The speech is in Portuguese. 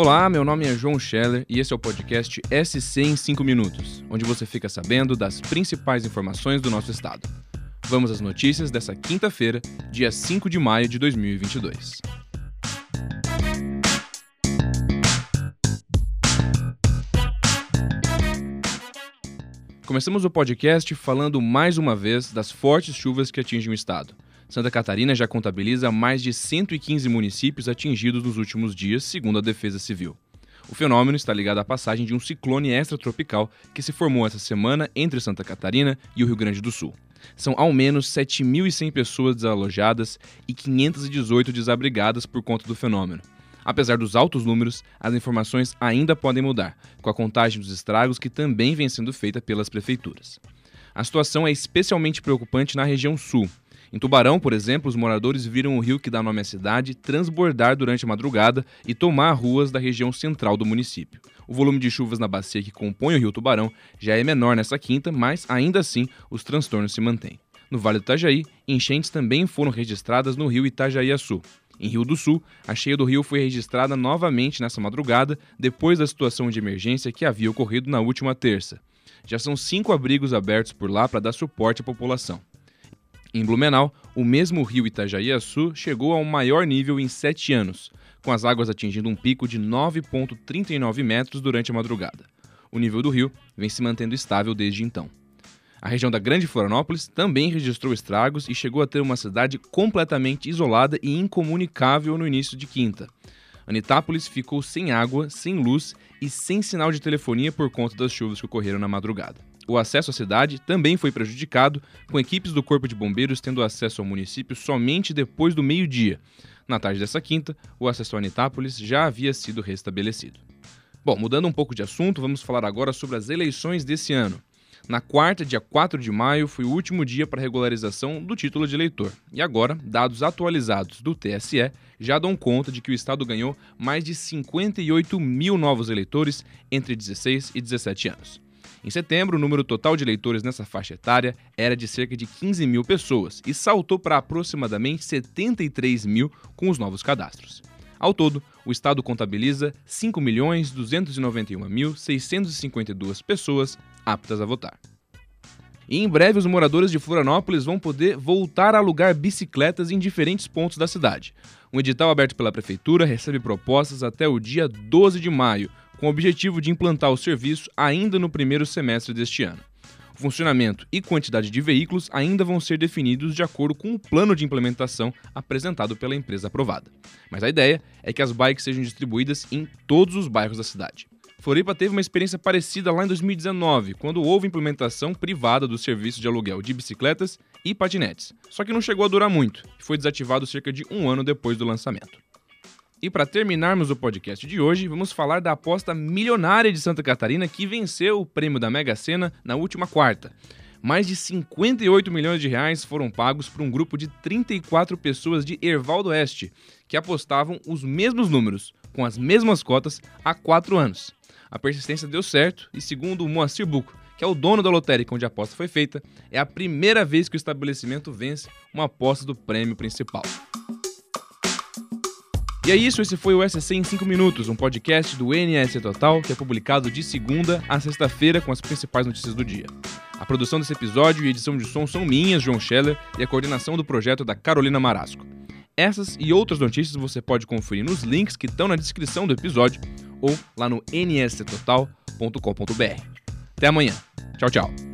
Olá, meu nome é João Scheller e esse é o podcast SC em 5 minutos, onde você fica sabendo das principais informações do nosso estado. Vamos às notícias dessa quinta-feira, dia 5 de maio de 2022. Começamos o podcast falando mais uma vez das fortes chuvas que atingem o estado. Santa Catarina já contabiliza mais de 115 municípios atingidos nos últimos dias, segundo a Defesa Civil. O fenômeno está ligado à passagem de um ciclone extratropical que se formou essa semana entre Santa Catarina e o Rio Grande do Sul. São ao menos 7.100 pessoas desalojadas e 518 desabrigadas por conta do fenômeno. Apesar dos altos números, as informações ainda podem mudar, com a contagem dos estragos que também vem sendo feita pelas prefeituras. A situação é especialmente preocupante na região sul. Em Tubarão, por exemplo, os moradores viram o rio que dá nome à cidade transbordar durante a madrugada e tomar ruas da região central do município. O volume de chuvas na bacia que compõe o rio Tubarão já é menor nessa quinta, mas ainda assim os transtornos se mantêm. No Vale do Itajaí, enchentes também foram registradas no rio Itajaiaçu. Em Rio do Sul, a cheia do rio foi registrada novamente nessa madrugada, depois da situação de emergência que havia ocorrido na última terça. Já são cinco abrigos abertos por lá para dar suporte à população. Em Blumenau, o mesmo rio Itajaiaçu chegou ao maior nível em sete anos, com as águas atingindo um pico de 9,39 metros durante a madrugada. O nível do rio vem se mantendo estável desde então. A região da Grande Florianópolis também registrou estragos e chegou a ter uma cidade completamente isolada e incomunicável no início de quinta. Anitápolis ficou sem água, sem luz e sem sinal de telefonia por conta das chuvas que ocorreram na madrugada. O acesso à cidade também foi prejudicado, com equipes do Corpo de Bombeiros tendo acesso ao município somente depois do meio-dia. Na tarde dessa quinta, o acesso a Anitápolis já havia sido restabelecido. Bom, mudando um pouco de assunto, vamos falar agora sobre as eleições desse ano. Na quarta, dia 4 de maio, foi o último dia para regularização do título de eleitor. E agora, dados atualizados do TSE já dão conta de que o Estado ganhou mais de 58 mil novos eleitores entre 16 e 17 anos. Em setembro, o número total de eleitores nessa faixa etária era de cerca de 15 mil pessoas e saltou para aproximadamente 73 mil com os novos cadastros. Ao todo, o Estado contabiliza 5.291.652 pessoas aptas a votar. E em breve, os moradores de Florianópolis vão poder voltar a alugar bicicletas em diferentes pontos da cidade. Um edital aberto pela Prefeitura recebe propostas até o dia 12 de maio, com o objetivo de implantar o serviço ainda no primeiro semestre deste ano. O funcionamento e quantidade de veículos ainda vão ser definidos de acordo com o plano de implementação apresentado pela empresa aprovada. Mas a ideia é que as bikes sejam distribuídas em todos os bairros da cidade. Floripa teve uma experiência parecida lá em 2019, quando houve implementação privada do serviço de aluguel de bicicletas e patinetes. Só que não chegou a durar muito e foi desativado cerca de um ano depois do lançamento. E para terminarmos o podcast de hoje, vamos falar da aposta milionária de Santa Catarina que venceu o prêmio da Mega Sena na última quarta. Mais de 58 milhões de reais foram pagos por um grupo de 34 pessoas de Erval do Oeste, que apostavam os mesmos números, com as mesmas cotas, há quatro anos. A persistência deu certo e, segundo o Moacir Buco, que é o dono da lotérica onde a aposta foi feita, é a primeira vez que o estabelecimento vence uma aposta do prêmio principal. E é isso, esse foi o SC em 5 minutos, um podcast do NS Total que é publicado de segunda a sexta-feira com as principais notícias do dia. A produção desse episódio e edição de som são minhas, João Scheller, e a coordenação do projeto é da Carolina Marasco. Essas e outras notícias você pode conferir nos links que estão na descrição do episódio ou lá no nstotal.com.br. Até amanhã. Tchau, tchau.